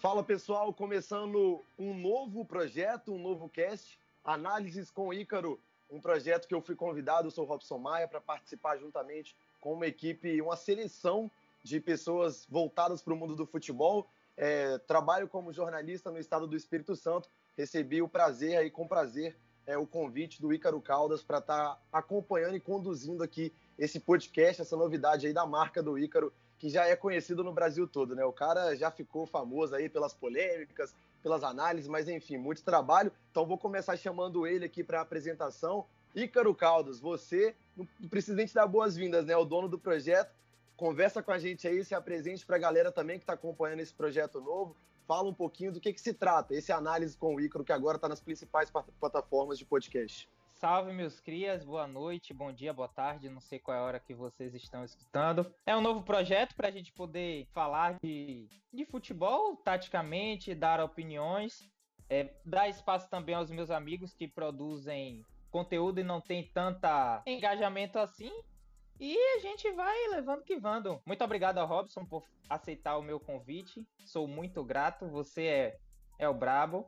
Fala pessoal, começando um novo projeto, um novo cast, Análises com Ícaro, um projeto que eu fui convidado, eu sou Robson Maia, para participar juntamente com uma equipe, uma seleção de pessoas voltadas para o mundo do futebol. É, trabalho como jornalista no estado do Espírito Santo, recebi o prazer aí com prazer é, o convite do Ícaro Caldas para estar tá acompanhando e conduzindo aqui esse podcast, essa novidade aí da marca do Ícaro, que já é conhecido no Brasil todo, né? O cara já ficou famoso aí pelas polêmicas, pelas análises, mas enfim, muito trabalho. Então vou começar chamando ele aqui para a apresentação. Ícaro Caldas, você, o presidente dar boas-vindas, né? O dono do projeto. Conversa com a gente aí, se apresente para a galera também que está acompanhando esse projeto novo fala um pouquinho do que, que se trata, esse análise com o Ícaro, que agora está nas principais plataformas de podcast. Salve, meus crias, boa noite, bom dia, boa tarde, não sei qual é a hora que vocês estão escutando. É um novo projeto para a gente poder falar de, de futebol, taticamente, dar opiniões, é, dar espaço também aos meus amigos que produzem conteúdo e não tem tanta engajamento assim, e a gente vai levando que vando. Muito obrigado ao Robson por aceitar o meu convite. Sou muito grato. Você é, é o brabo.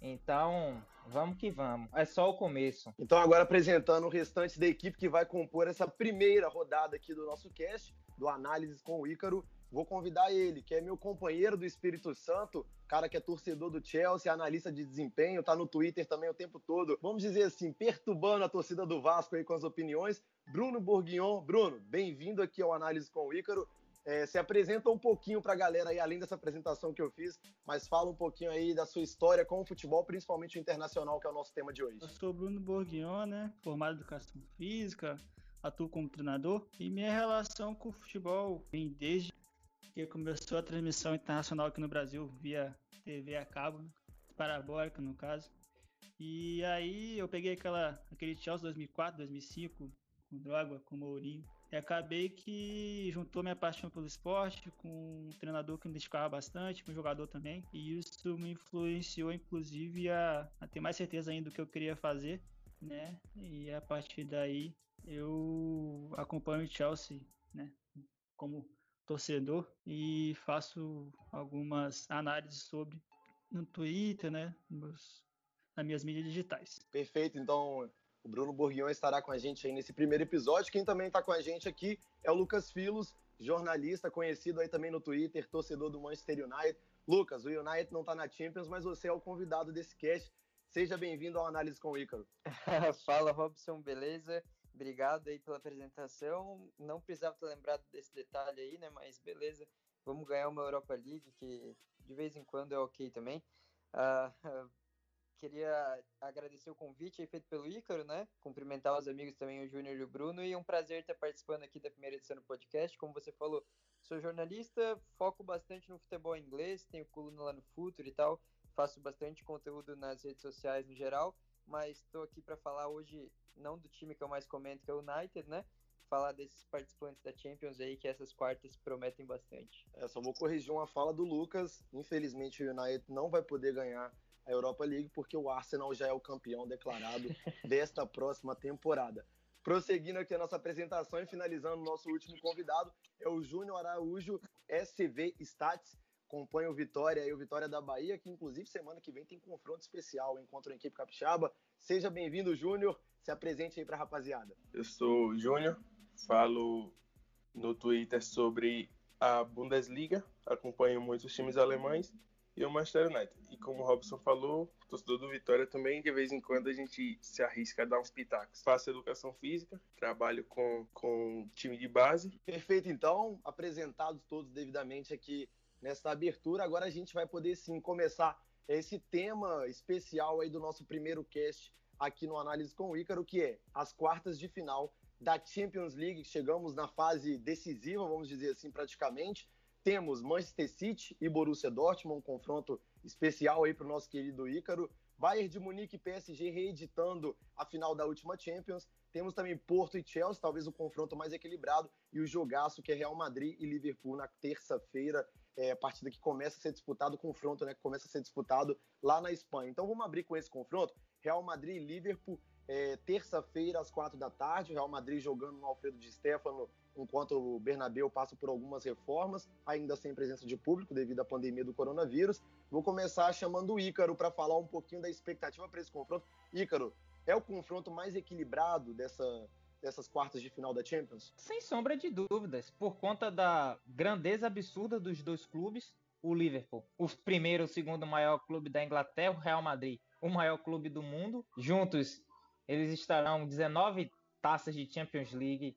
Então, vamos que vamos. É só o começo. Então, agora apresentando o restante da equipe que vai compor essa primeira rodada aqui do nosso cast, do Análises com o Ícaro. Vou convidar ele, que é meu companheiro do Espírito Santo, cara que é torcedor do Chelsea, analista de desempenho, tá no Twitter também o tempo todo. Vamos dizer assim, perturbando a torcida do Vasco aí com as opiniões. Bruno Bourguignon. Bruno, bem-vindo aqui ao Análise com o Ícaro. É, se apresenta um pouquinho para a galera aí, além dessa apresentação que eu fiz, mas fala um pouquinho aí da sua história com o futebol, principalmente o internacional, que é o nosso tema de hoje. Eu sou Bruno Bourguignon, né? Formado em educação física, atuo como treinador e minha relação com o futebol vem desde que começou a transmissão internacional aqui no Brasil via TV a cabo, parabólica no caso. E aí eu peguei aquela, aquele Chelsea 2004, 2005, com Drogba, com Mourinho. E acabei que juntou minha paixão pelo esporte com um treinador que me dedicava bastante, com um jogador também. E isso me influenciou, inclusive, a, a ter mais certeza ainda do que eu queria fazer, né? E a partir daí eu acompanho o Chelsea, né? Como torcedor e faço algumas análises sobre no Twitter, né? Nos, nas minhas mídias digitais. Perfeito. Então, o Bruno Bourguignon estará com a gente aí nesse primeiro episódio. Quem também está com a gente aqui é o Lucas Filos, jornalista conhecido aí também no Twitter, torcedor do Manchester United. Lucas, o United não está na Champions, mas você é o convidado desse cast. Seja bem-vindo ao Análise com o Ícaro. Fala, Robson, beleza? Obrigado aí pela apresentação. Não precisava ter lembrado desse detalhe aí, né? Mas beleza, vamos ganhar uma Europa League, que de vez em quando é ok também. Uh, queria agradecer o convite feito pelo Ícaro, né? Cumprimentar os amigos também, o Júnior e o Bruno, e um prazer estar participando aqui da primeira edição do podcast. Como você falou, sou jornalista, foco bastante no futebol inglês, tenho coluna lá no Futuro e tal, faço bastante conteúdo nas redes sociais no geral, mas estou aqui para falar hoje não do time que eu mais comento, que é o United, né? Falar desses participantes da Champions aí, que essas quartas prometem bastante. É, só vou corrigir uma fala do Lucas. Infelizmente, o United não vai poder ganhar a Europa League, porque o Arsenal já é o campeão declarado desta próxima temporada. Prosseguindo aqui a nossa apresentação e finalizando o nosso último convidado, é o Júnior Araújo, SV Stats, acompanha o Vitória e o Vitória da Bahia, que inclusive semana que vem tem confronto especial, encontro a equipe capixaba. Seja bem-vindo, Júnior, se apresente aí para a rapaziada. Eu sou o Júnior, falo no Twitter sobre a Bundesliga, acompanho muitos times alemães e o Manchester United. E como o Robson falou, torcedor do Vitória também, de vez em quando a gente se arrisca a dar uns pitacos. Faço educação física, trabalho com, com time de base. Perfeito, então, apresentados todos devidamente aqui nessa abertura, agora a gente vai poder sim começar esse tema especial aí do nosso primeiro cast aqui no Análise com o Ícaro, que é as quartas de final da Champions League. Chegamos na fase decisiva, vamos dizer assim, praticamente temos Manchester City e Borussia Dortmund, um confronto especial aí para o nosso querido Ícaro. Bayern de Munique e PSG reeditando a final da última Champions. Temos também Porto e Chelsea, talvez o confronto mais equilibrado, e o jogaço que é Real Madrid e Liverpool na terça-feira, é, partida que começa a ser disputado, confronto né, que começa a ser disputado lá na Espanha. Então vamos abrir com esse confronto, Real Madrid e Liverpool. é, terça-feira, às quatro da tarde, Real Madrid jogando no Alfredo de Stefano, enquanto o Bernabéu passa por algumas reformas, ainda sem presença de público devido à pandemia do coronavírus. Vou começar chamando o Ícaro para falar um pouquinho da expectativa para esse confronto. Ícaro, é o confronto mais equilibrado dessa, dessas quartas de final da Champions? Sem sombra de dúvidas, por conta da grandeza absurda dos dois clubes, o Liverpool, o primeiro e segundo maior clube da Inglaterra, o Real Madrid, o maior clube do mundo, juntos eles estarão 19 taças de Champions League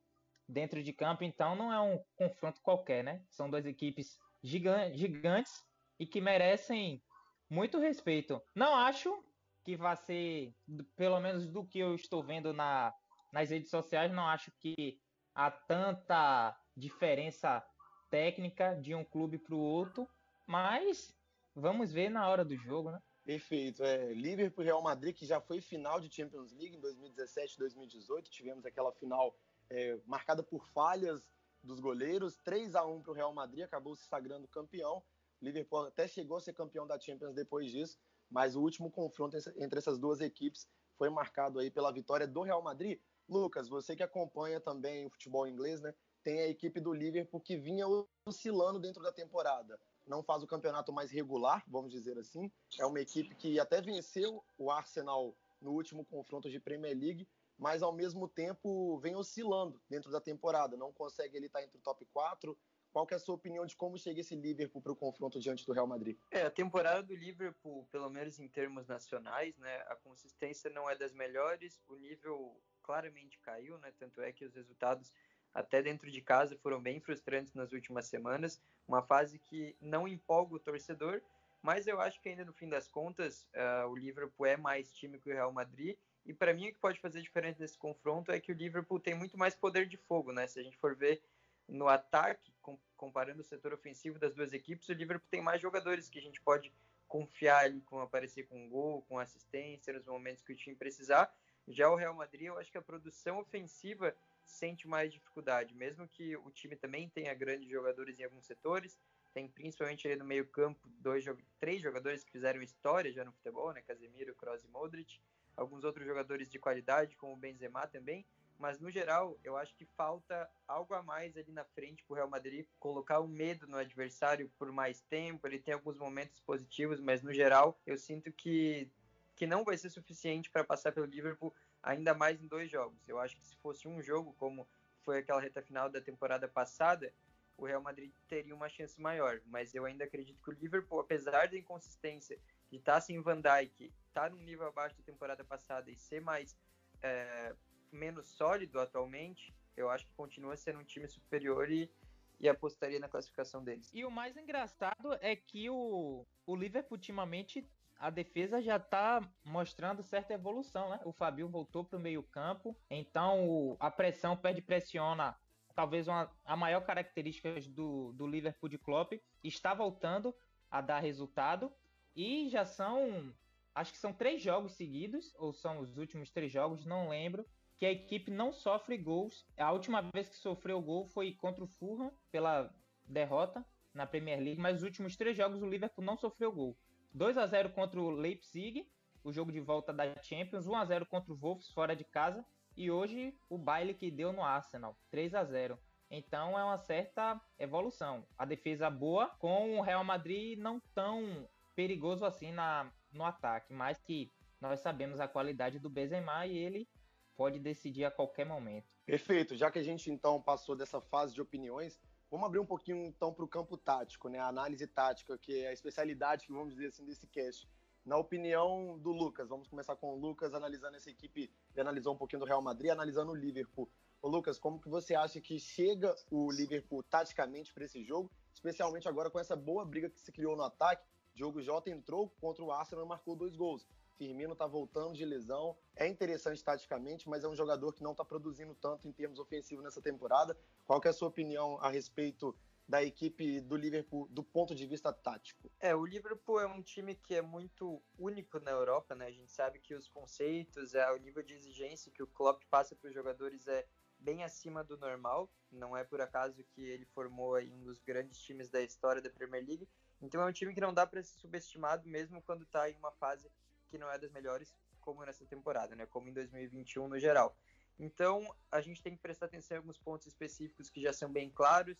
dentro de campo, então não é um confronto qualquer, né? São duas equipes gigantes e que merecem muito respeito. Não acho que vai ser, pelo menos do que eu estou vendo na, nas redes sociais, não acho que há tanta diferença técnica de um clube para o outro, mas vamos ver na hora do jogo, né? Perfeito. É, Liverpool Real Madrid, que já foi final de Champions League em 2017 e 2018. Tivemos aquela final é, marcada por falhas dos goleiros. 3 a 1 para o Real Madrid, acabou se sagrando campeão. Liverpool até chegou a ser campeão da Champions depois disso, mas o último confronto entre essas duas equipes foi marcado aí pela vitória do Real Madrid. Lucas, você que acompanha também o futebol inglês, né? Tem a equipe do Liverpool que vinha oscilando dentro da temporada não faz o campeonato mais regular, vamos dizer assim. É uma equipe que até venceu o Arsenal no último confronto de Premier League, mas ao mesmo tempo vem oscilando dentro da temporada, não consegue ele estar entre o top 4. Qual que é a sua opinião de como chega esse Liverpool para o confronto diante do Real Madrid? É, a temporada do Liverpool, pelo menos em termos nacionais, né, a consistência não é das melhores, o nível claramente caiu, né, tanto é que os resultados até dentro de casa foram bem frustrantes nas últimas semanas, uma fase que não empolga o torcedor, mas eu acho que ainda no fim das contas uh, o Liverpool é mais time que o Real Madrid e para mim o que pode fazer diferença nesse confronto é que o Liverpool tem muito mais poder de fogo, né? Se a gente for ver no ataque, com, comparando o setor ofensivo das duas equipes, o Liverpool tem mais jogadores que a gente pode confiar ali com aparecer com gol, com assistência nos momentos que o time precisar. Já o Real Madrid, eu acho que a produção ofensiva sente mais dificuldade, mesmo que o time também tenha grandes jogadores em alguns setores, tem principalmente ali no meio campo dois, três jogadores que fizeram história já no futebol, né, Casemiro, Kroos e Modric, alguns outros jogadores de qualidade, como o Benzema também, mas no geral eu acho que falta algo a mais ali na frente para o Real Madrid colocar o um medo no adversário por mais tempo. Ele tem alguns momentos positivos, mas no geral eu sinto que que não vai ser suficiente para passar pelo Liverpool ainda mais em dois jogos. Eu acho que se fosse um jogo, como foi aquela reta final da temporada passada, o Real Madrid teria uma chance maior. Mas eu ainda acredito que o Liverpool, apesar da inconsistência de estar tá sem Van Dijk, estar tá num nível abaixo da temporada passada e ser mais é, menos sólido atualmente, eu acho que continua sendo um time superior e, e apostaria na classificação deles. E o mais engraçado é que o, o Liverpool ultimamente a defesa já está mostrando certa evolução, né? O Fabio voltou para o meio-campo, então o, a pressão perde pressiona. Talvez uma, a maior característica do, do Liverpool de Klopp está voltando a dar resultado e já são, acho que são três jogos seguidos, ou são os últimos três jogos, não lembro, que a equipe não sofre gols. A última vez que sofreu gol foi contra o Fulham pela derrota na Premier League, mas os últimos três jogos o Liverpool não sofreu gol. 2 a 0 contra o Leipzig, o jogo de volta da Champions, 1 a 0 contra o Wolves fora de casa e hoje o baile que deu no Arsenal, 3 a 0. Então é uma certa evolução. A defesa boa com o Real Madrid não tão perigoso assim na, no ataque, mas que nós sabemos a qualidade do Benzema e ele pode decidir a qualquer momento. Perfeito. Já que a gente então passou dessa fase de opiniões, Vamos abrir um pouquinho então para o campo tático, né? A análise tática, que é a especialidade, vamos dizer assim, desse cast. Na opinião do Lucas, vamos começar com o Lucas analisando essa equipe, ele analisou um pouquinho do Real Madrid, analisando o Liverpool. Ô Lucas, como que você acha que chega o Liverpool taticamente para esse jogo, especialmente agora com essa boa briga que se criou no ataque? Diogo Jota entrou contra o Arsenal e marcou dois gols. Firmino está voltando de lesão, é interessante taticamente, mas é um jogador que não está produzindo tanto em termos ofensivos nessa temporada. Qual é a sua opinião a respeito da equipe do Liverpool do ponto de vista tático? É, o Liverpool é um time que é muito único na Europa, né? A gente sabe que os conceitos, é, o nível de exigência que o Klopp passa para os jogadores é bem acima do normal. Não é por acaso que ele formou um dos grandes times da história da Premier League. Então é um time que não dá para ser subestimado mesmo quando está em uma fase que não é das melhores. como nessa temporada, né? Como em 2021 no geral. Então, a gente tem que prestar atenção em alguns pontos específicos que já são bem claros,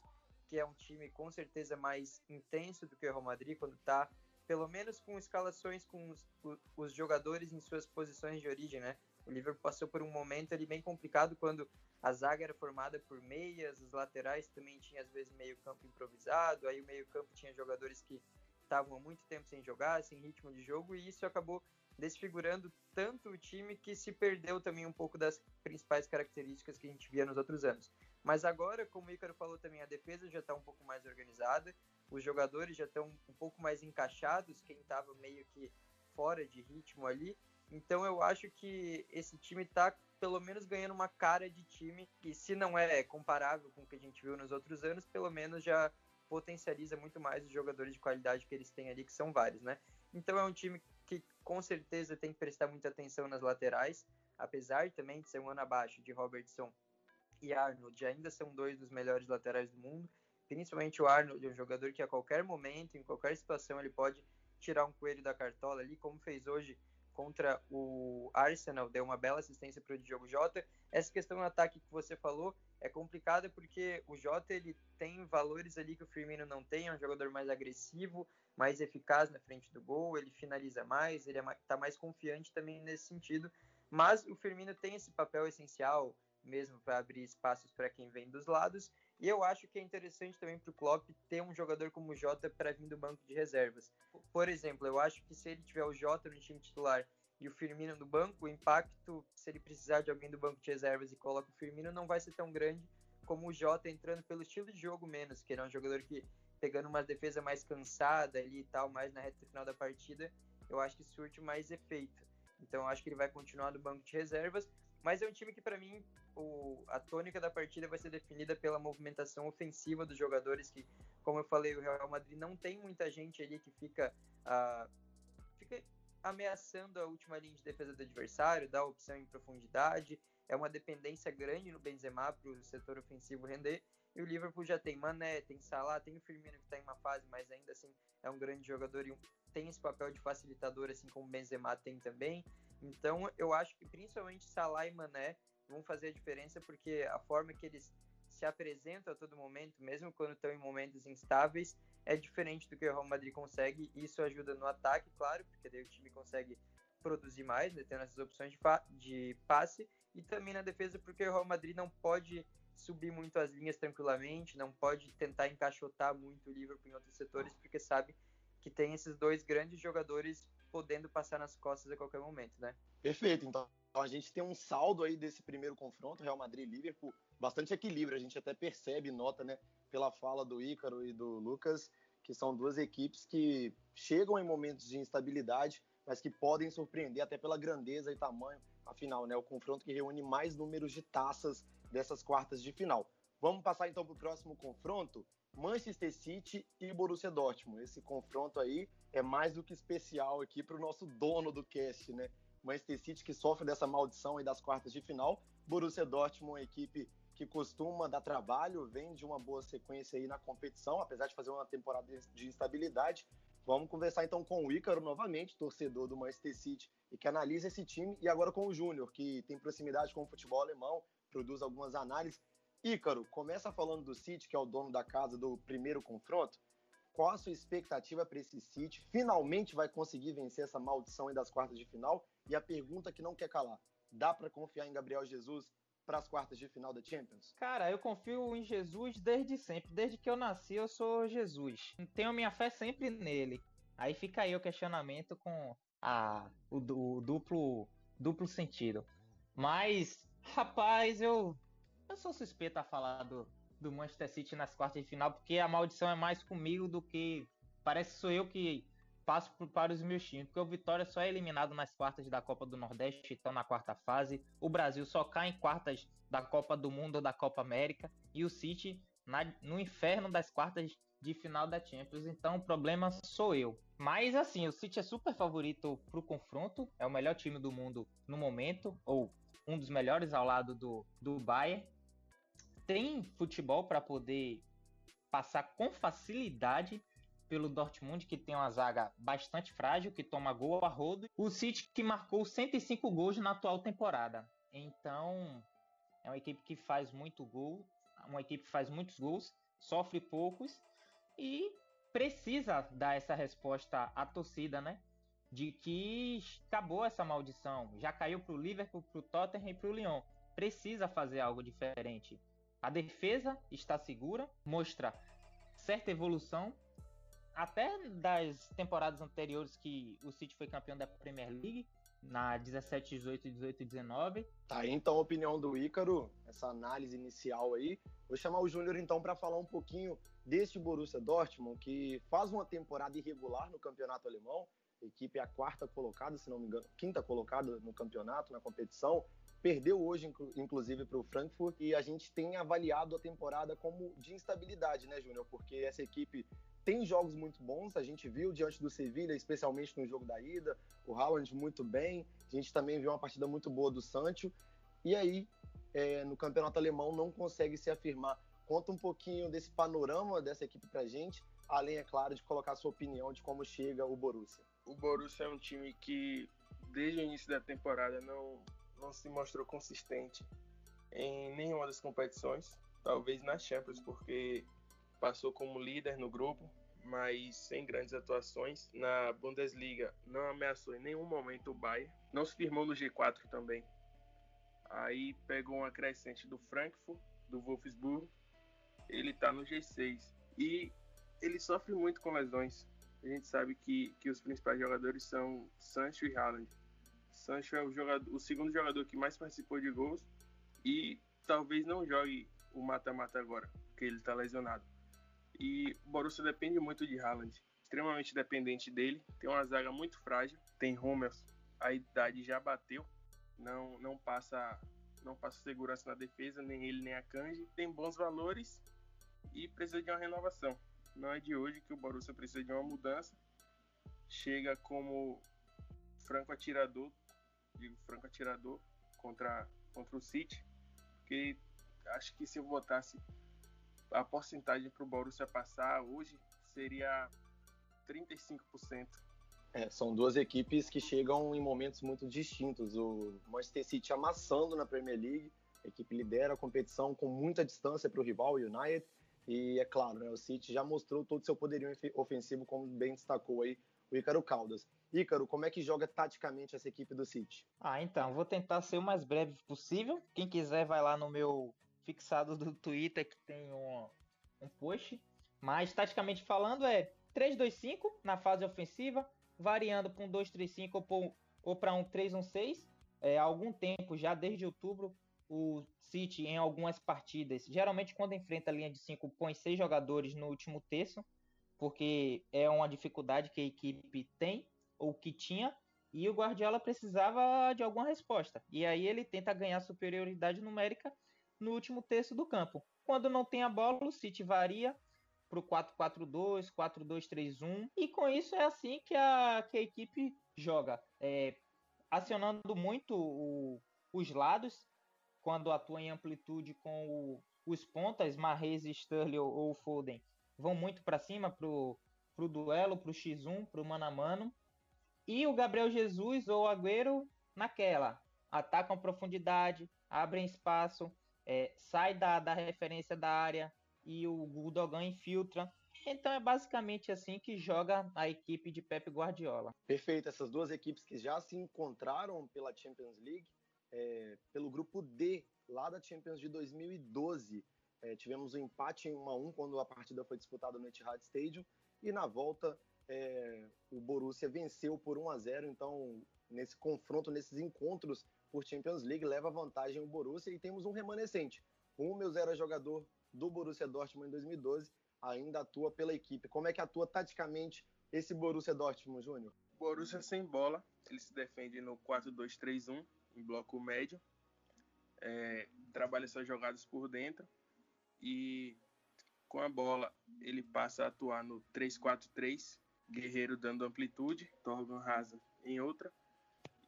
que é um time com certeza mais intenso do que o Real Madrid quando está pelo menos com escalações com os, os, jogadores em suas posições de origem, né? O Liverpool passou por um momento ali bem complicado quando a zaga era formada por meias, os laterais também tinha às vezes meio campo improvisado, aí o meio campo tinha jogadores que estavam há muito tempo sem jogar, sem ritmo de jogo, e isso acabou desfigurando tanto o time que se perdeu também um pouco das principais características que a gente via nos outros anos. Mas agora, como o Ícaro falou também, a defesa já está um pouco mais organizada, os jogadores já estão um pouco mais encaixados, quem estava meio que fora de ritmo ali. Então eu acho que esse time está pelo menos ganhando uma cara de time que, se não é comparável com o que a gente viu nos outros anos, pelo menos já potencializa muito mais os jogadores de qualidade que eles têm ali, que são vários, né? Então é um time que com certeza tem que prestar muita atenção nas laterais, apesar também de ser um ano abaixo de Robertson e Arnold, ainda são dois dos melhores laterais do mundo principalmente o Arnold, um jogador que a qualquer momento, em qualquer situação, ele pode tirar um coelho da cartola ali, como fez hoje contra o Arsenal, deu uma bela assistência para o Diogo Jota. Essa questão do ataque que você falou é complicada porque o Jota ele tem valores ali que o Firmino não tem, é um jogador mais agressivo, mais eficaz na frente do gol, ele finaliza mais, ele está é tá mais confiante também nesse sentido. Mas o Firmino tem esse papel essencial mesmo para abrir espaços para quem vem dos lados e eu acho que é interessante também para o Klopp ter um jogador como o Jota para vir do banco de reservas. Por exemplo, eu acho que se ele tiver o Jota no time titular e o Firmino no banco, o impacto, se ele precisar de alguém do banco de reservas e coloca o Firmino, não vai ser tão grande como o Jota entrando pelo estilo de jogo menos, que ele é um jogador que pegando uma defesa mais cansada ali e tal, mais na reta final da partida, eu acho que surte mais efeito. Então eu acho que ele vai continuar no banco de reservas, mas é um time que para mim o, a tônica da partida vai ser definida pela movimentação ofensiva dos jogadores, que, como eu falei, o Real Madrid não tem muita gente ali que fica, uh, fica ameaçando a última linha de defesa do adversário, dá opção em profundidade, é uma dependência grande no Benzema para o setor ofensivo render, e o Liverpool já tem Mané, tem Salah, tem o Firmino que está em uma fase, mas ainda assim é um grande jogador e tem esse papel de facilitador, assim como o Benzema tem também. Então eu acho que principalmente Salah e Mané vão fazer a diferença porque a forma que eles se apresentam a todo momento, mesmo quando estão em momentos instáveis, é diferente do que o Real Madrid consegue. Isso ajuda no ataque, claro, porque daí o time consegue produzir mais, né, tendo essas opções de, de passe, e também na defesa, porque o Real Madrid não pode subir muito as linhas tranquilamente, não pode tentar encaixotar muito o Liverpool em outros setores, porque sabe que tem esses dois grandes jogadores podendo passar nas costas a qualquer momento, né? Perfeito, então então a gente tem um saldo aí desse primeiro confronto, Real Madrid e Liverpool, bastante equilíbrio. A gente até percebe, nota, né, pela fala do Ícaro e do Lucas, que são duas equipes que chegam em momentos de instabilidade, mas que podem surpreender até pela grandeza e tamanho. Afinal, né, o confronto que reúne mais números de taças dessas quartas de final. Vamos passar então para o próximo confronto, Manchester City e Borussia Dortmund. Esse confronto aí é mais do que especial aqui para o nosso dono do cast, né? Manchester City que sofre dessa maldição aí das quartas de final. Borussia Dortmund, uma equipe que costuma dar trabalho, vem de uma boa sequência aí na competição, apesar de fazer uma temporada de instabilidade. Vamos conversar então com o Ícaro novamente, torcedor do Manchester City, e que analisa esse time, e agora com o Júnior, que tem proximidade com o futebol alemão, produz algumas análises. Ícaro, começa falando do City, que é o dono da casa do primeiro confronto. Qual a sua expectativa para esse City? Finalmente vai conseguir vencer essa maldição das quartas de final? E a pergunta que não quer calar: dá para confiar em Gabriel Jesus para as quartas de final da Champions? Cara, eu confio em Jesus desde sempre. Desde que eu nasci, eu sou Jesus. Tenho minha fé sempre nele. Aí fica aí o questionamento com a, o, o duplo, duplo sentido. Mas, rapaz, eu, eu sou suspeito a falar do, do Manchester City nas quartas de final, porque a maldição é mais comigo do que. Parece que sou eu que passo para os meus porque o Vitória só é eliminado nas quartas da Copa do Nordeste, estão na quarta fase. O Brasil só cai em quartas da Copa do Mundo ou da Copa América. E o City na, no inferno das quartas de final da Champions. Então o problema sou eu. Mas assim, o City é super favorito para o confronto. É o melhor time do mundo no momento, ou um dos melhores ao lado do, do Bayern. Tem futebol para poder passar com facilidade pelo Dortmund, que tem uma zaga bastante frágil, que toma gol a rodo. O City que marcou 105 gols na atual temporada. Então, é uma equipe que faz muito gol, uma equipe que faz muitos gols, sofre poucos e precisa dar essa resposta à torcida, né? De que acabou essa maldição. Já caiu para o Liverpool, para o Tottenham e para o Lyon. Precisa fazer algo diferente. A defesa está segura, mostra certa evolução, até das temporadas anteriores que o City foi campeão da Premier League, na 17, 18, 18 e 19. Tá aí então a opinião do Ícaro, essa análise inicial aí. Vou chamar o Júnior então para falar um pouquinho deste Borussia Dortmund, que faz uma temporada irregular no campeonato alemão. A equipe é a quarta colocada, se não me engano, quinta colocada no campeonato, na competição. Perdeu hoje, inclusive, para o Frankfurt, e a gente tem avaliado a temporada como de instabilidade, né, Júnior? Porque essa equipe tem jogos muito bons, a gente viu diante do Sevilha, especialmente no jogo da ida, o Haaland muito bem, a gente também viu uma partida muito boa do Sancho, e aí é, no campeonato alemão não consegue se afirmar. Conta um pouquinho desse panorama dessa equipe pra gente, além, é claro, de colocar sua opinião de como chega o Borussia. O Borussia é um time que, desde o início da temporada, não, não se mostrou consistente em nenhuma das competições, talvez na Champions, porque passou como líder no grupo, mas sem grandes atuações. Na Bundesliga não ameaçou em nenhum momento o Bayern, não se firmou no G4 também. Aí pegou uma crescente do Frankfurt, do Wolfsburg, ele está no G6 e ele sofre muito com lesões. A gente sabe que, que os principais jogadores são Sancho e Haaland. Sancho é o, jogador, o segundo jogador que mais participou de gols e talvez não jogue o mata-mata agora, porque ele está lesionado. E o Borussia depende muito de Haaland, extremamente dependente dele. Tem uma zaga muito frágil, tem Hummels, a idade já bateu, não não passa não passa segurança na defesa, nem ele nem a Kanji. Tem bons valores e precisa de uma renovação. Não é de hoje que o Borussia precisa de uma mudança. Chega como franco atirador, digo franco atirador contra contra o City, porque acho que se eu botasse a porcentagem para o Borussia passar hoje seria 35%. É, são duas equipes que chegam em momentos muito distintos. O Manchester City amassando na Premier League, a equipe lidera a competição com muita distância para o rival, o United. E é claro, né, o City já mostrou todo o seu poderio ofensivo, como bem destacou aí o Ícaro Caldas. Ícaro, como é que joga taticamente essa equipe do City? Ah, então, vou tentar ser o mais breve possível. Quem quiser vai lá no meu fixado do Twitter que tem um, um post. Mas, taticamente falando, é 3-2-5 na fase ofensiva, variando para um 2-3-5 ou para um 3-1-6. É, algum tempo, já desde outubro, o City, em algumas partidas, geralmente quando enfrenta a linha de 5, põe seis jogadores no último terço, porque é uma dificuldade que a equipe tem, ou que tinha, e o Guardiola precisava de alguma resposta. E aí ele tenta ganhar superioridade numérica no último terço do campo. Quando não tem a bola, o City varia para o 4-4-2, 4-2-3-1. E com isso é assim que a, que a equipe joga. É, acionando muito o, os lados, quando atua em amplitude com o, os pontas, Marrez, Sterling ou, Foden, vão muito para cima para o duelo, para o X1, para o mano a mano. E o Gabriel Jesus ou Agüero naquela. Atacam profundidade, abrem espaço, é, sai da, da referência da área e o Gudogan infiltra. Então é basicamente assim que joga a equipe de Pep Guardiola. Perfeito, essas duas equipes que já se encontraram pela Champions League, é, pelo grupo D, lá da Champions de 2012. É, tivemos um empate em 1 a 1 quando a partida foi disputada no Etihad Stadium e na volta é, o Borussia venceu por 1 a 0. Então, nesse confronto, nesses encontros por Champions League, leva vantagem o Borussia e temos um remanescente. O Hummels era jogador do Borussia Dortmund em 2012, ainda atua pela equipe. Como é que atua taticamente esse Borussia Dortmund, Júnior? Borussia sem bola, ele se defende no 4-2-3-1, em bloco médio, é, trabalha suas jogadas por dentro e com a bola ele passa a atuar no 3-4-3, Guerreiro dando amplitude, Torgan Hazard em outra,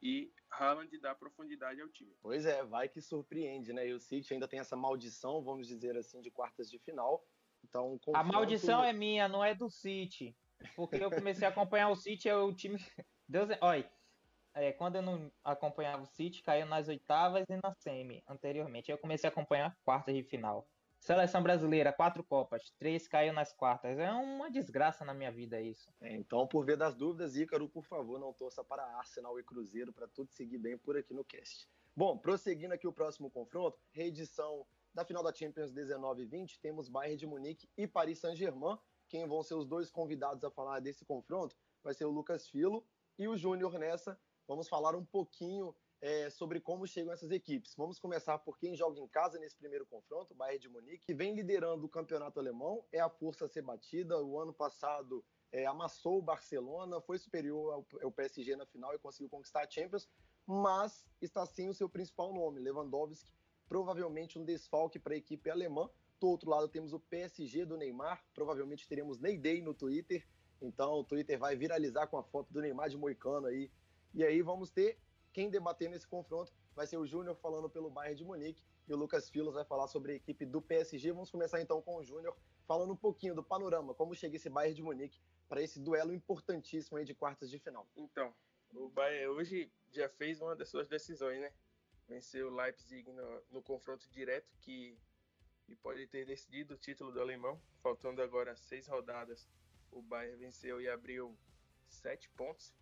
e Haaland dá profundidade ao time. Pois é, vai que surpreende, né? E o City ainda tem essa maldição, vamos dizer assim, de quartas de final. Então, confronto... A maldição é minha, não é do City. Porque eu comecei a acompanhar o City, é o time. Deus, olha, é, quando eu não acompanhava o City, caiu nas oitavas e na semi anteriormente. Eu comecei a acompanhar quartas de final. Seleção brasileira, quatro Copas, três caiu nas quartas. É uma desgraça na minha vida isso. É, então, por ver das dúvidas, Ícaro, por favor, não torça para Arsenal e Cruzeiro para tudo seguir bem por aqui no cast. Bom, prosseguindo aqui o próximo confronto, reedição da final da Champions 19 e 20, temos Bayern de Munique e Paris Saint-Germain. Quem vão ser os dois convidados a falar desse confronto vai ser o Lucas Filo e o Júnior nessa. Vamos falar um pouquinho é, sobre como chegam essas equipes. Vamos começar por quem joga em casa nesse primeiro confronto, o Bayern de Munique, que vem liderando o campeonato alemão, é a força a ser batida. O ano passado é, amassou o Barcelona, foi superior ao, ao, PSG na final e conseguiu conquistar a Champions, mas está sem o seu principal nome, Lewandowski, provavelmente um desfalque para a equipe alemã. Do outro lado temos o PSG do Neymar, provavelmente teremos Ney Day no Twitter, então o Twitter vai viralizar com a foto do Neymar de Moicano aí. E aí vamos ter quem debater nesse confronto vai ser o Júnior falando pelo Bayern de Munique e o Lucas Filos vai falar sobre a equipe do PSG. Vamos começar então com o Júnior falando um pouquinho do panorama, como chega esse Bayern de Munique para esse duelo importantíssimo aí de quartas de final. Então, o Bayern hoje já fez uma das suas decisões, né? Venceu o Leipzig no, no confronto direto que, que pode ter decidido o título do alemão. Faltando agora seis rodadas, o Bayern venceu e abriu sete pontos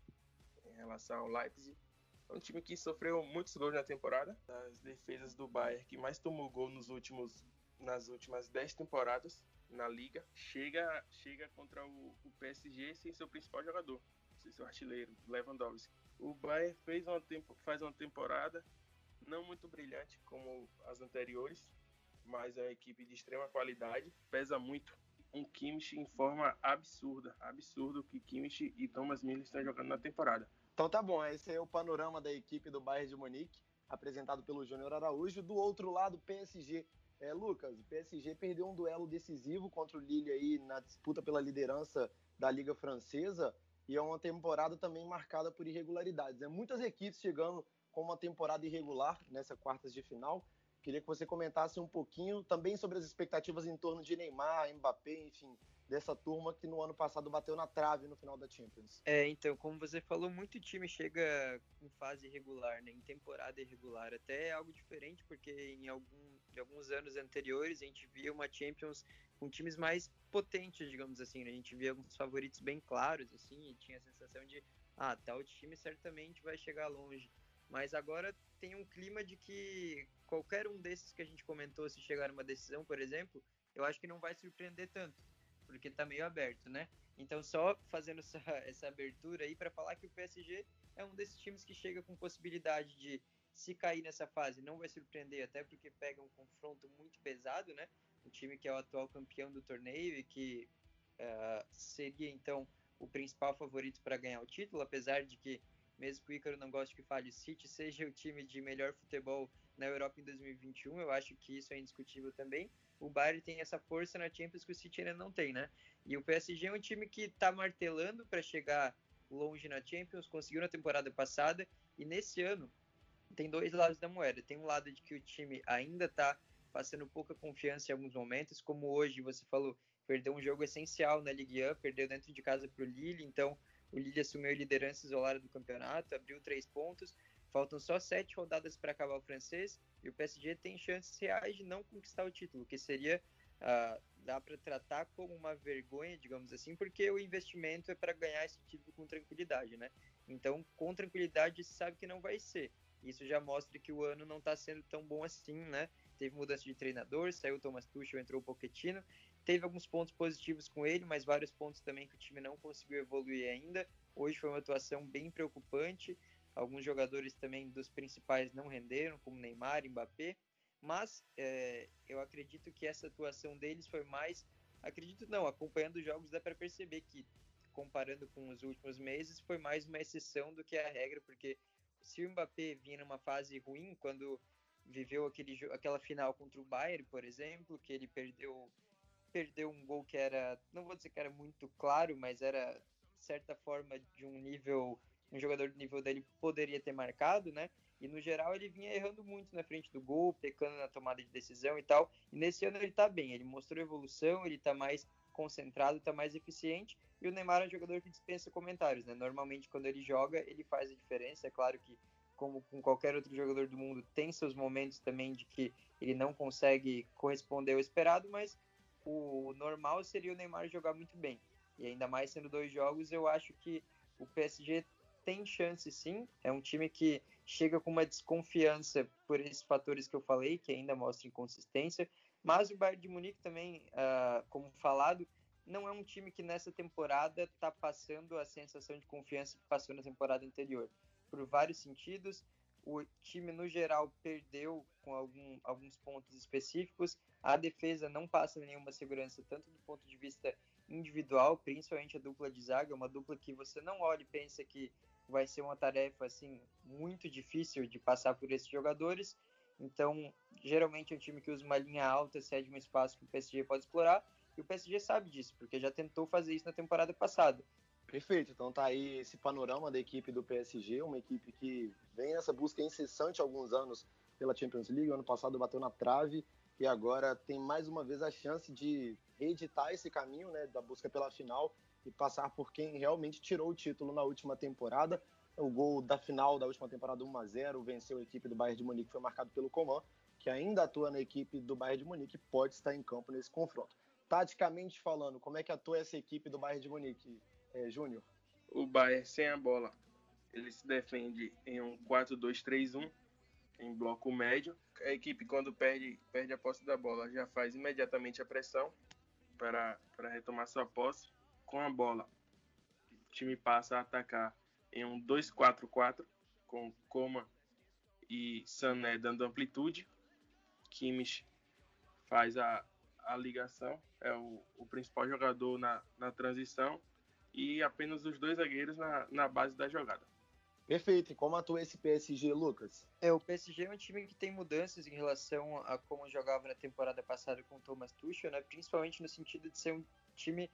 em relação ao Leipzig um time que sofreu muitos gols na temporada. Das defesas do Bayern que mais tomou gol nos últimos, nas últimas 10 temporadas na liga. Chega, chega contra o, o PSG sem seu principal jogador, sem seu artilheiro, Lewandowski. O Bayern fez uma tempo, faz uma temporada não muito brilhante como as anteriores, mas é uma equipe de extrema qualidade. Pesa muito um Kimmich em forma absurda. Absurdo que Kimmich e Thomas Müller estão jogando na temporada. Então tá bom, esse é o panorama da equipe do Bayern de Munique, apresentado pelo Júnior Araújo. Do outro lado, PSG. É, Lucas, o PSG perdeu um duelo decisivo contra o Lille aí na disputa pela liderança da Liga Francesa e é uma temporada também marcada por irregularidades. É muitas equipes chegando com uma temporada irregular nessa quartas de final. Queria que você comentasse um pouquinho também sobre as expectativas em torno de Neymar, Mbappé, enfim, dessa turma que no ano passado bateu na trave no final da Champions. É, então, como você falou, muito time chega em fase irregular, né, em temporada irregular. Até é algo diferente, porque em, algum, em alguns anos anteriores a gente via uma Champions com times mais potentes, digamos assim. Né? A gente via alguns favoritos bem claros, assim, e tinha a sensação de, ah, tal time certamente vai chegar longe. Mas agora tem um clima de que qualquer um desses que a gente comentou, se chegar uma decisão, por exemplo, eu acho que não vai surpreender tanto porque tá meio aberto, né? Então, só fazendo essa, essa abertura aí para falar que o PSG é um desses times que chega com possibilidade de, se cair nessa fase, não vai surpreender, até porque pega um confronto muito pesado, né? Um time que é o atual campeão do torneio e que uh, seria, então, o principal favorito para ganhar o título, apesar de que, mesmo que o Ícaro não goste que fale, o City seja o time de melhor futebol na Europa em 2021, eu acho que isso é indiscutível também o Bayern tem essa força na Champions que o City ainda não tem, né? E o PSG é um time que está martelando para chegar longe na Champions, conseguiu na temporada passada e nesse ano tem dois lados da moeda. Tem um lado de que o time ainda está passando pouca confiança em alguns momentos, como hoje você falou, perdeu um jogo essencial na Ligue 1, perdeu dentro de casa para o Lille, então o Lille assumiu a liderança isolada do campeonato, abriu três pontos, Faltam só sete rodadas para acabar o francês e o PSG tem chances reais de não conquistar o título, que seria uh, dá para tratar como uma vergonha, digamos assim, porque o investimento é para ganhar esse título com tranquilidade, né? Então, com tranquilidade, se sabe que não vai ser. Isso já mostra que o ano não está sendo tão bom assim, né? Teve mudança de treinador, saiu o Thomas Tuchel, entrou o Pochettino. Teve alguns pontos positivos com ele, mas vários pontos também que o time não conseguiu evoluir ainda. Hoje foi uma atuação bem preocupante. Alguns jogadores também dos principais não renderam, como Neymar, Mbappé, mas é, eu acredito que essa atuação deles foi mais. Acredito não, acompanhando os jogos dá para perceber que, comparando com os últimos meses, foi mais uma exceção do que a regra, porque se o Mbappé vinha numa fase ruim, quando viveu aquele, aquela final contra o Bayern, por exemplo, que ele perdeu perdeu um gol que era, não vou dizer que era muito claro, mas era de certa forma de um nível um jogador do nível dele poderia ter marcado, né? E no geral ele vinha errando muito na frente do gol, pecando na tomada de decisão e tal. E nesse ano ele tá bem, ele mostrou evolução, ele tá mais concentrado, tá mais eficiente. E o Neymar é um jogador que dispensa comentários, né? Normalmente quando ele joga, ele faz a diferença. É claro que, como com qualquer outro jogador do mundo, tem seus momentos também de que ele não consegue corresponder ao esperado, mas o normal seria o Neymar jogar muito bem. E ainda mais sendo dois jogos, eu acho que o PSG tem chance sim. É um time que chega com uma desconfiança por esses fatores que eu falei, que ainda mostra inconsistência. Mas o Bayern de Munique também, uh, como falado, não é um time que nessa temporada está passando a sensação de confiança que passou na temporada anterior. Por vários sentidos, o time no geral perdeu com algum, alguns pontos específicos. A defesa não passa nenhuma segurança, tanto do ponto de vista individual, principalmente a dupla de zaga, uma dupla que você não olha e pensa que vai ser uma tarefa assim muito difícil de passar por esses jogadores. Então, geralmente é um time que usa uma linha alta, cede um espaço que o PSG pode explorar, e o PSG sabe disso, porque já tentou fazer isso na temporada passada. Perfeito, então tá aí esse panorama da equipe do PSG, uma equipe que vem nessa busca incessante há alguns anos pela Champions League, o ano passado bateu na trave e agora tem mais uma vez a chance de reeditar esse caminho né, da busca pela final e passar por quem realmente tirou o título na última temporada. O gol da final da última temporada 1 a 0 venceu a equipe do Bayern de Munique, foi marcado pelo Coman, que ainda atua na equipe do Bayern de Munique, pode estar em campo nesse confronto. Taticamente falando, como é que atua essa equipe do Bayern de Munique, é, Júnior? O Bayern sem a bola, ele se defende em um 4-2-3-1, em bloco médio. A equipe, quando perde, perde a posse da bola, já faz imediatamente a pressão para, retomar sua posse com a bola, o time passa a atacar em um 2-4-4, com Coma e Sané dando amplitude. Kimmich faz a, a ligação, é o, o principal jogador na, na transição e apenas os dois zagueiros na, na base da jogada. Perfeito. E como atua esse PSG, Lucas? É, o PSG é um time que tem mudanças em relação a como jogava na temporada passada com o Thomas Tuchel, né? principalmente no sentido de ser um time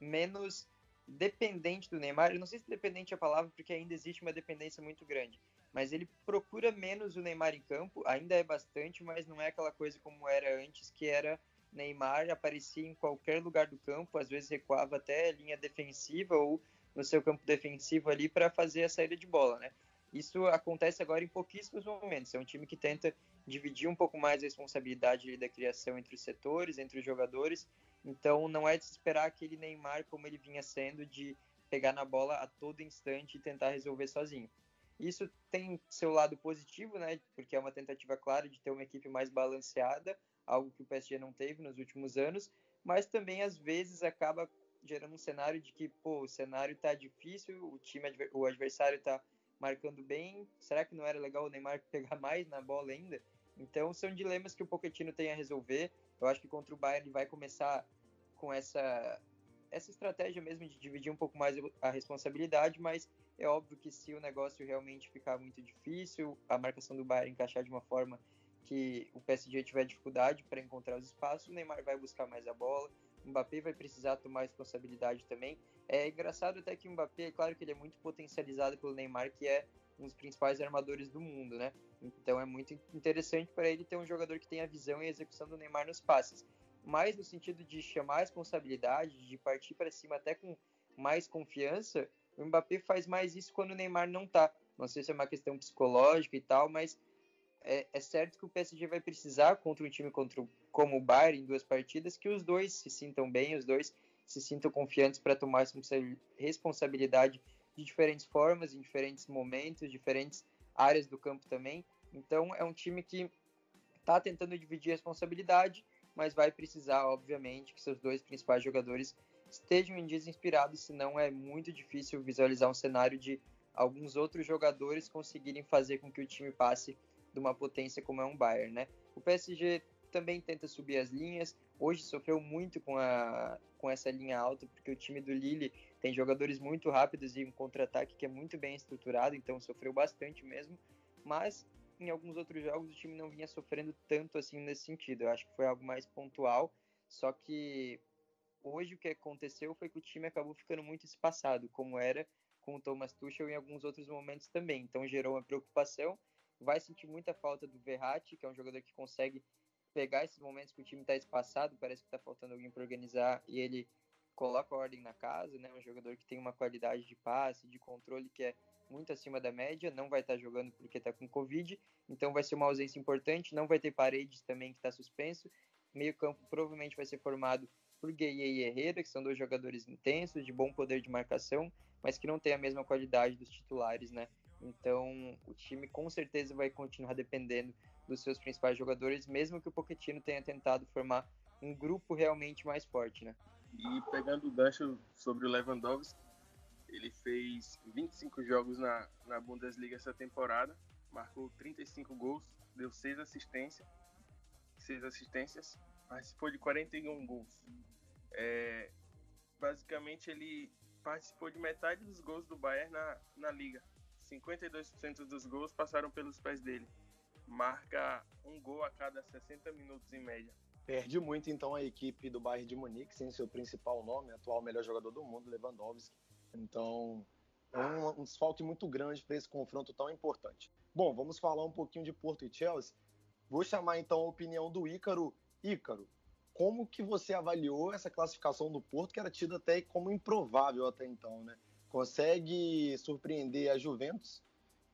menos dependente do Neymar. Eu não sei se dependente é a palavra, porque ainda existe uma dependência muito grande. Mas ele procura menos o Neymar em campo, ainda é bastante, mas não é aquela coisa como era antes, que era Neymar aparecia em qualquer lugar do campo, às vezes recuava até a linha defensiva ou no seu campo defensivo ali para fazer a saída de bola, né? Isso acontece agora em pouquíssimos momentos. É um time que tenta dividir um pouco mais a responsabilidade da criação entre os setores, entre os jogadores, então não é de se esperar aquele Neymar como ele vinha sendo de pegar na bola a todo instante e tentar resolver sozinho. Isso tem seu lado positivo, né? Porque é uma tentativa clara de ter uma equipe mais balanceada, algo que o PSG não teve nos últimos anos, mas também às vezes acaba gerando um cenário de que, pô, o cenário tá difícil, o time o adversário tá marcando bem, será que não era legal o Neymar pegar mais na bola ainda? Então são dilemas que o Pochettino tem a resolver. Eu acho que contra o Bayern ele vai começar com essa essa estratégia mesmo de dividir um pouco mais a responsabilidade, mas é óbvio que se o negócio realmente ficar muito difícil, a marcação do Bayern encaixar de uma forma que o PSG tiver dificuldade para encontrar os espaços, o Neymar vai buscar mais a bola, Mbappé vai precisar tomar responsabilidade também. É engraçado até que o Mbappé, é claro que ele é muito potencializado pelo Neymar, que é um dos principais armadores do mundo, né? Então é muito interessante para ele ter um jogador que tem a visão e a execução do Neymar nos passes mais no sentido de chamar a responsabilidade, de partir para cima até com mais confiança, o Mbappé faz mais isso quando o Neymar não tá. Não sei se é uma questão psicológica e tal, mas é, é certo que o PSG vai precisar contra um time contra, como o Bayern em duas partidas que os dois se sintam bem, os dois se sintam confiantes para tomar responsabilidade de diferentes formas, em diferentes momentos, diferentes áreas do campo também. Então é um time que está tentando dividir a responsabilidade mas vai precisar, obviamente, que seus dois principais jogadores estejam em dias inspirados, senão é muito difícil visualizar um cenário de alguns outros jogadores conseguirem fazer com que o time passe de uma potência como é um Bayern, né? O PSG também tenta subir as linhas, hoje sofreu muito com, a, com essa linha alta, porque o time do Lille tem jogadores muito rápidos e um contra-ataque que é muito bem estruturado, então sofreu bastante mesmo, mas em alguns outros jogos o time não vinha sofrendo tanto assim nesse sentido. Eu acho que foi algo mais pontual, só que hoje o que aconteceu foi que o time acabou ficando muito espaçado, como era com o Thomas Tuchel em alguns outros momentos também. Então gerou uma preocupação vai sentir muita falta do Verratti, que é um jogador que consegue pegar esses momentos que o time está espaçado, parece que está faltando alguém para organizar e ele coloca a ordem na casa, né? Um jogador que tem uma qualidade de passe, de controle que é muito acima da média, não vai estar tá jogando porque está com Covid, então vai ser uma ausência importante, não vai ter Paredes também que está suspenso, meio campo provavelmente vai ser formado por Gueye e Herrera, que são dois jogadores intensos, de bom poder de marcação, mas que não tem a mesma qualidade dos titulares, né? Então, o time com certeza vai continuar dependendo dos seus principais jogadores, mesmo que o Pochettino tenha tentado formar um grupo realmente mais forte, né? E pegando o gancho sobre o Lewandowski, ele fez 25 jogos na, na Bundesliga essa temporada, marcou 35 gols, deu 6 assistências, 6 assistências, participou de 41 gols. É, basicamente ele participou de metade dos gols do Bayern na, na liga. 52% dos gols passaram pelos pés dele. Marca um gol a cada 60 minutos em média. Perde muito então a equipe do Bayern de Munique, sem seu principal nome, atual melhor jogador do mundo, Lewandowski. Então, é um, um desfalque muito grande para esse confronto tão importante. Bom, vamos falar um pouquinho de Porto e Chelsea. Vou chamar então a opinião do Ícaro. Ícaro, como que você avaliou essa classificação do Porto, que era tida até como improvável até então, né? Consegue surpreender a Juventus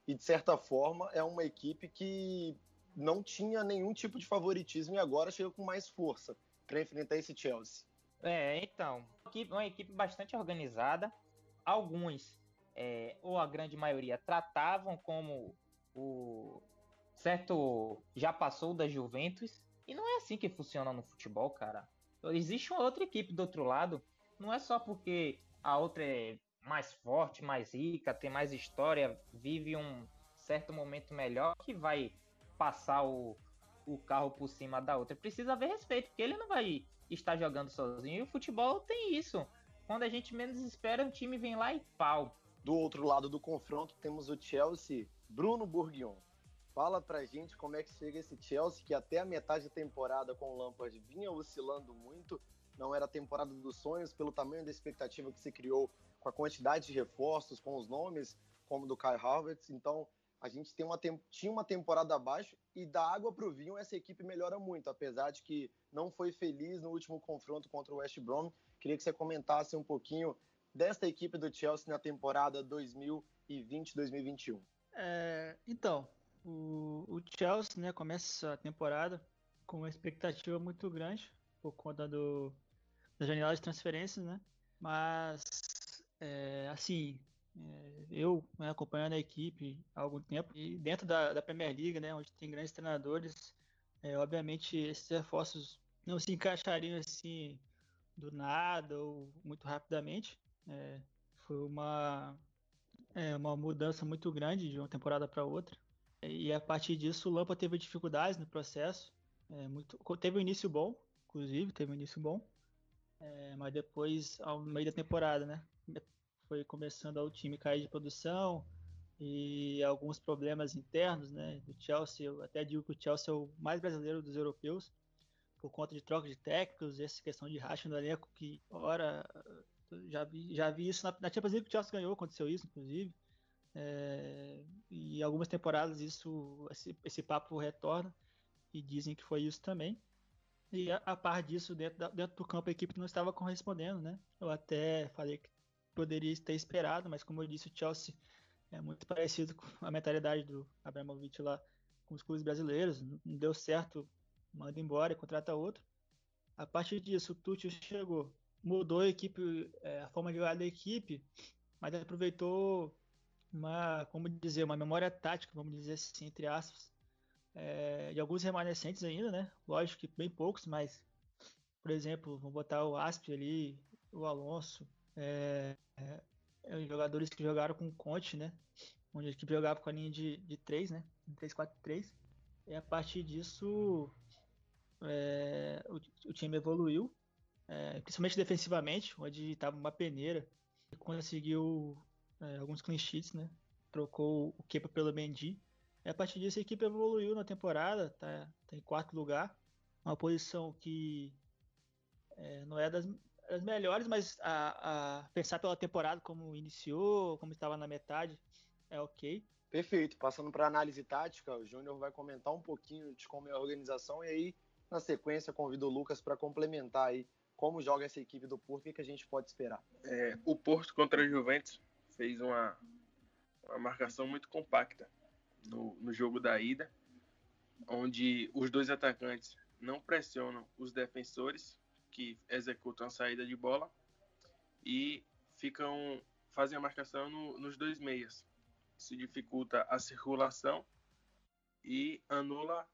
e, de certa forma, é uma equipe que não tinha nenhum tipo de favoritismo e agora chega com mais força para enfrentar esse Chelsea. É, então, uma equipe bastante organizada, alguns, é, ou a grande maioria, tratavam como o certo já passou da Juventus. E não é assim que funciona no futebol, cara. Existe uma outra equipe do outro lado. Não é só porque a outra é mais forte, mais rica, tem mais história, vive um certo momento melhor que vai passar o, o carro por cima da outra. Precisa haver respeito, porque ele não vai estar jogando sozinho. E o futebol tem isso. Quando a gente menos espera, o time vem lá e pau. Do outro lado do confronto, temos o Chelsea, Bruno Bourguignon. Fala pra gente como é que chega esse Chelsea, que até a metade da temporada com o Lampard vinha oscilando muito. Não era a temporada dos sonhos, pelo tamanho da expectativa que se criou com a quantidade de reforços, com os nomes, como do Kai Havertz. Então, a gente tem uma, tinha uma temporada abaixo e da água para o vinho essa equipe melhora muito, apesar de que não foi feliz no último confronto contra o West Brom. Queria que você comentasse um pouquinho desta equipe do Chelsea na temporada 2020-2021. É, então, o, o, Chelsea né, começa a temporada com uma expectativa muito grande por conta do, da janela de transferências, né? Mas, é, assim, é, eu né, acompanhando a equipe há algum tempo e dentro da, da Premier League, né, onde tem grandes treinadores, é, obviamente esses reforços não se encaixariam assim do nada ou muito rapidamente. É, foi uma, é, uma mudança muito grande de uma temporada para outra. E a partir disso, o Lampa teve dificuldades no processo. É, muito, teve um início bom, inclusive, teve um início bom. É, mas depois, ao meio da temporada, né? Foi começando o time cair de produção e alguns problemas internos, né? Do Chelsea, eu até digo que o Chelsea é o mais brasileiro dos europeus por conta de troca de técnicos, essa questão de racha no elenco que ora já vi, já vi isso na, na Champions League que o Chelsea ganhou, aconteceu isso inclusive. É, e algumas temporadas isso esse, esse papo retorna e dizem que foi isso também. E a, a par disso, dentro, da, dentro do campo, a equipe não estava correspondendo, né? Eu até falei que poderia ter esperado, mas como eu disse, o Chelsea é muito parecido com a mentalidade do Abramovich lá com os clubes brasileiros. Não deu certo, manda embora e contrata outro. A partir disso, o Tuchel chegou, mudou a equipe, é, a forma de jogar da equipe, mas aproveitou uma, como dizer, uma memória tática, vamos dizer assim, entre aspas, é, de alguns remanescentes ainda, né? Lógico que bem poucos, mas, por exemplo, vamos botar o Asp ali, o Alonso, é, é, é, jogadores que jogaram com Conte, né? Onde a equipe jogava com a linha de, de 3, né? 3-4-3. E a partir disso, é, o, o, time evoluiu, é, principalmente defensivamente, onde estava uma peneira e conseguiu é, alguns clean sheets, né? Trocou o Kepa pelo Mendy. E a partir disso, a equipe evoluiu na temporada, tá, tá em quarto lugar, uma posição que é, não é das, as melhores, mas a, a, pensar pela temporada como iniciou, como estava na metade, é ok. Perfeito. Passando para análise tática, o Júnior vai comentar um pouquinho de como é a organização e aí, na sequência, convido o Lucas para complementar aí como joga essa equipe do Porto e o que a gente pode esperar. É, o Porto contra a Juventus fez uma, uma marcação muito compacta no, no jogo da ida, onde os dois atacantes não pressionam os defensores que executam a saída de bola e ficam fazem a marcação no, nos dois meias. Isso dificulta a circulação e anula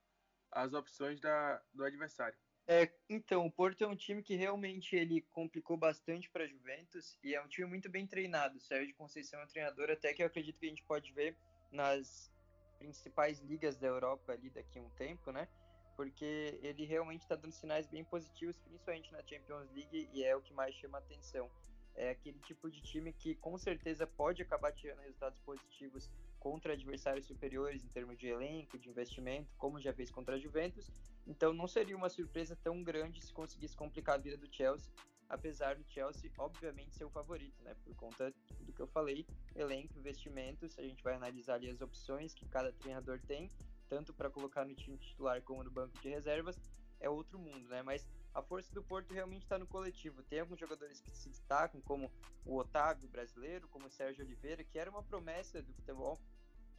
as opções da, do adversário. É, então, o Porto é um time que realmente ele complicou bastante para a Juventus e é um time muito bem treinado. Sérgio Conceição é um treinador até que eu acredito que a gente pode ver nas principais ligas da Europa ali daqui a um tempo, né? Porque ele realmente está dando sinais bem positivos, principalmente na Champions League, e é o que mais chama atenção. É aquele tipo de time que com certeza pode acabar tirando resultados positivos contra adversários superiores em termos de elenco, de investimento, como já fez contra a Juventus. Então não seria uma surpresa tão grande se conseguisse complicar a vida do Chelsea, apesar do Chelsea obviamente ser o favorito, né? Por conta do que eu falei, elenco, investimentos, a gente vai analisar ali as opções que cada treinador tem, tanto para colocar no time titular como no banco de reservas, é outro mundo, né? Mas a força do Porto realmente está no coletivo. Tem alguns jogadores que se destacam, como o Otávio brasileiro, como o Sérgio Oliveira, que era uma promessa do futebol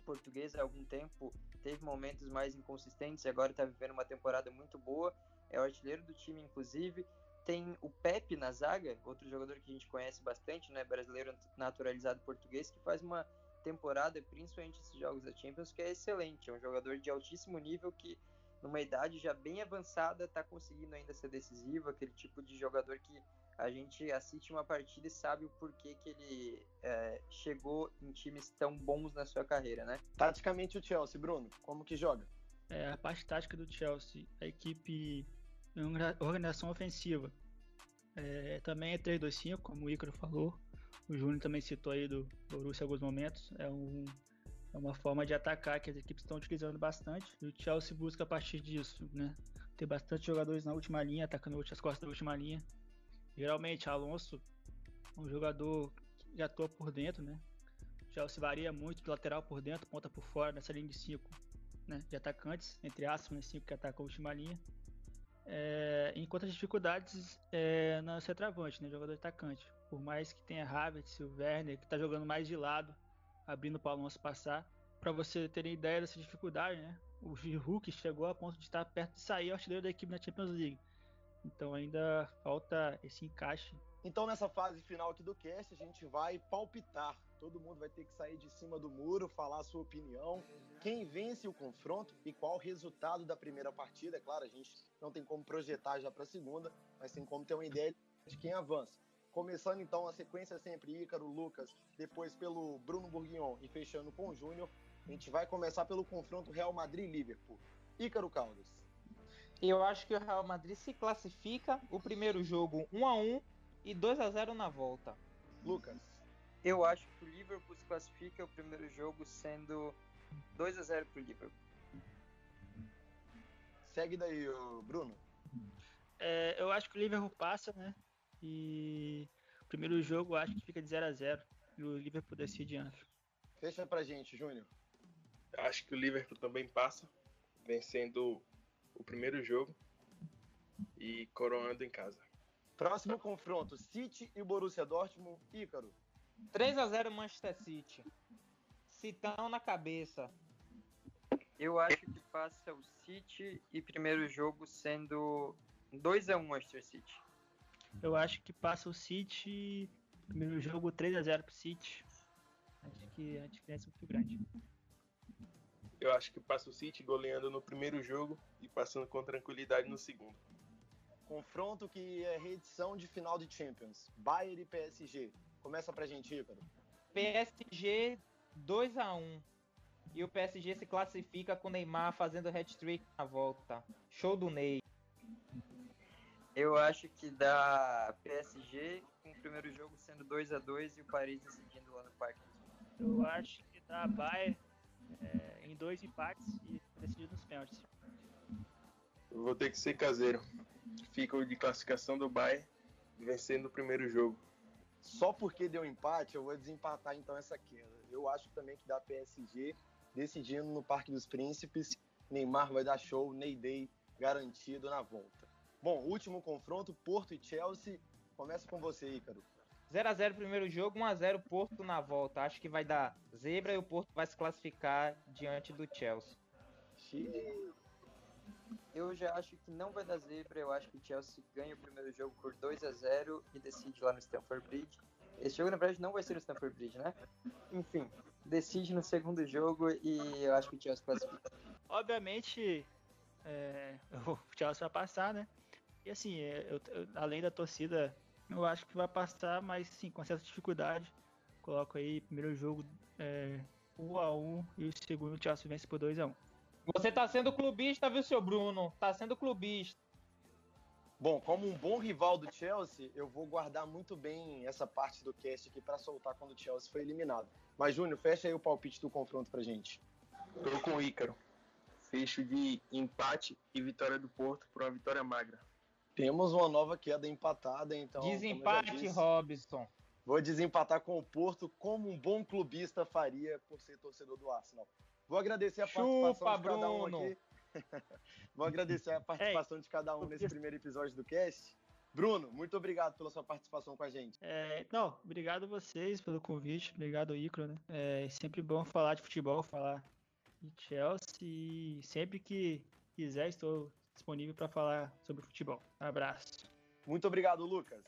português há algum tempo, teve momentos mais inconsistentes e agora está vivendo uma temporada muito boa. É o artilheiro do time, inclusive. Tem o Pepe na zaga, outro jogador que a gente conhece bastante, né, brasileiro naturalizado português, que faz uma temporada, principalmente esses jogos da Champions, que é excelente. É um jogador de altíssimo nível que numa idade já bem avançada, está conseguindo ainda ser decisivo, aquele tipo de jogador que a gente assiste uma partida e sabe o porquê que ele é, chegou em times tão bons na sua carreira, né? Taticamente o Chelsea, Bruno, como que joga? É, a parte tática do Chelsea, a equipe é uma organização ofensiva. É, também é 3-2-5, como o Ícaro falou. O Júnior também citou aí do Borussia em alguns momentos. É um é uma forma de atacar que as equipes estão utilizando bastante. E o Chelsea busca a partir disso, né? Ter bastante jogadores na última linha, atacando as costas da última linha. Geralmente, Alonso é um jogador que atua por dentro, né? O Chelsea varia muito de lateral por dentro, ponta por fora, nessa linha de 5 né? de atacantes, entre aspas, né? 5 que atacam a última linha. É, enquanto as dificuldades é, na centroavante, né? Jogador atacante. Por mais que tenha Havertz, o Werner, que está jogando mais de lado, abrindo para o Alonso passar. Para você terem ideia dessa dificuldade, né? O Giroud chegou a ponto de estar perto de sair artilheiro da equipe na Champions League. Então ainda falta esse encaixe. Então nessa fase final aqui do cast a gente vai palpitar. Todo mundo vai ter que sair de cima do muro, falar a sua opinião, quem vence o confronto e qual o resultado da primeira partida. É claro, a gente não tem como projetar já para a segunda, mas tem como ter uma ideia de quem avança. Começando então a sequência sempre Ícaro, Lucas, depois pelo Bruno Bourguignon e fechando com o Júnior. A gente vai começar pelo confronto Real Madrid-Liverpool. Ícaro Caldas. Eu acho que o Real Madrid se classifica o primeiro jogo 1 a 1 e 2 a 0 na volta. Lucas. Eu acho que o Liverpool se classifica o primeiro jogo sendo 2 a 0 para o Liverpool. Segue daí, Bruno. É, eu acho que o Liverpool passa, né? E o primeiro jogo acho que fica de 0 a 0 e o Liverpool decide antes. Fecha pra gente, Júnior. Acho que o Liverpool também passa, vencendo o primeiro jogo e coroando em casa. Próximo confronto, City e Borussia Dortmund, Ícaro. 3 a 0 Manchester City. Citão na cabeça. Eu acho que passa o City e primeiro jogo sendo 2 a 1 Manchester City. Eu acho que passa o City. Primeiro jogo 3 a 0 pro City. Acho que a diferença é muito grande. Eu acho que passa o City goleando no primeiro jogo e passando com tranquilidade no segundo. Confronto que é reedição de final de Champions. Bayern e PSG. Começa pra gente, Ícaro. PSG 2 a 1 E o PSG se classifica com o Neymar fazendo hat-trick na volta. Show do Ney. Eu acho que dá PSG com o primeiro jogo sendo 2 a 2 e o Paris decidindo lá no Parque. Eu acho que dá Bayern é, em dois empates e decidido nos pênaltis. Eu vou ter que ser caseiro. Fica o de classificação do Bayern vencendo o primeiro jogo. Só porque deu empate, eu vou desempatar então essa queda. Eu acho também que dá PSG decidindo no Parque dos Príncipes. Neymar vai dar show, Ney Day garantido na volta. Bom, último confronto, Porto e Chelsea. Começa com você, Ícaro. 0x0 primeiro jogo, 1x0 Porto na volta. Acho que vai dar zebra e o Porto vai se classificar diante do Chelsea. Eu já acho que não vai dar zebra. Eu acho que o Chelsea ganha o primeiro jogo por 2 a 0 e decide lá no Stamford Bridge. Esse jogo, na verdade, não vai ser no Stamford Bridge, né? Enfim, decide no segundo jogo e eu acho que o Chelsea classifica. Obviamente, é, o Chelsea vai passar, né? E assim, é, eu, eu, além da torcida, eu acho que vai passar, mas sim, com certa dificuldade. Coloco aí, primeiro jogo é, 1 a 1 e o segundo o Chelsea vence por 2 a 1 Você tá sendo clubista, viu, seu Bruno? Tá sendo clubista. Bom, como um bom rival do Chelsea, eu vou guardar muito bem essa parte do cast aqui para soltar quando o Chelsea foi eliminado. Mas, Júnior, fecha aí o palpite do confronto pra gente. Tô com o Ícaro. Fecho de empate e vitória do Porto por uma vitória magra. Temos uma nova queda empatada, então. Desempate, disse, Robson. Vou desempatar com o Porto, como um bom clubista faria por ser torcedor do Arsenal. Vou agradecer a Chupa, participação de cada um aqui. Vou agradecer a participação Ei, de cada um nesse primeiro episódio do cast. Bruno, muito obrigado pela sua participação com a gente. É, não, obrigado a vocês pelo convite, obrigado Icro, né? É sempre bom falar de futebol, falar de Chelsea e sempre que quiser estou disponível para falar sobre futebol. Um abraço. Muito obrigado, Lucas.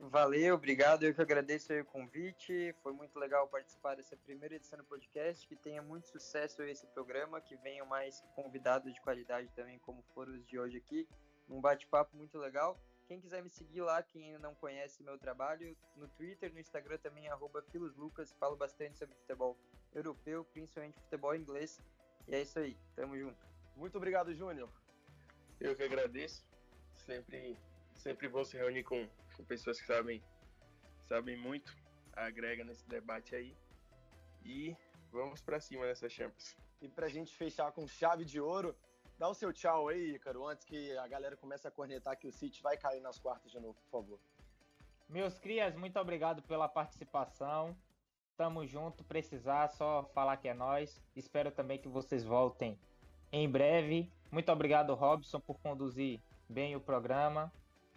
Valeu, obrigado. Eu que agradeço o convite. Foi muito legal participar dessa primeira edição do podcast. Que tenha muito sucesso esse programa, que venham mais convidados de qualidade também, como foram os de hoje aqui. Um bate-papo muito legal. Quem quiser me seguir lá, quem ainda não conhece meu trabalho, no Twitter, no Instagram também, filoslucas. Falo bastante sobre futebol europeu, principalmente futebol inglês. E é isso aí, tamo junto. Muito obrigado, Júnior. Eu que agradeço. Sempre, sempre vou se reunir com, com pessoas que sabem, sabem muito, agrega nesse debate aí. E vamos para cima nessa Champions. E pra gente fechar com chave de ouro, dá o seu tchau aí, Ícaro, antes que a galera comece a cornetar que o City vai cair nas quartas de novo, por favor. Meus crias, muito obrigado pela participação. Tamo junto, precisar, só falar que é nós. Espero também que vocês voltem em breve. Muito obrigado, Robson, por conduzir bem o programa.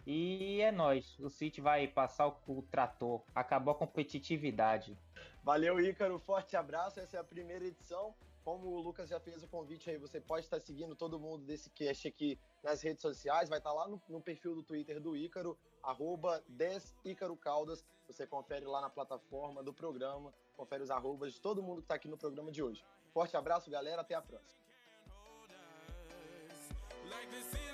E é nós. O City vai passar o, o trator. Acabou a competitividade. Valeu, Ícaro. Forte abraço. Essa é a primeira edição. Como o Lucas já fez o convite aí, você pode estar seguindo todo mundo desse cast aqui nas redes sociais. Vai estar lá no, no perfil do Twitter do Ícaro, arroba 10 Ícaro Caldas. Você confere lá na plataforma do programa, confere os arrobas de todo mundo que está aqui no programa de hoje. Forte abraço, galera. Até a próxima. like to see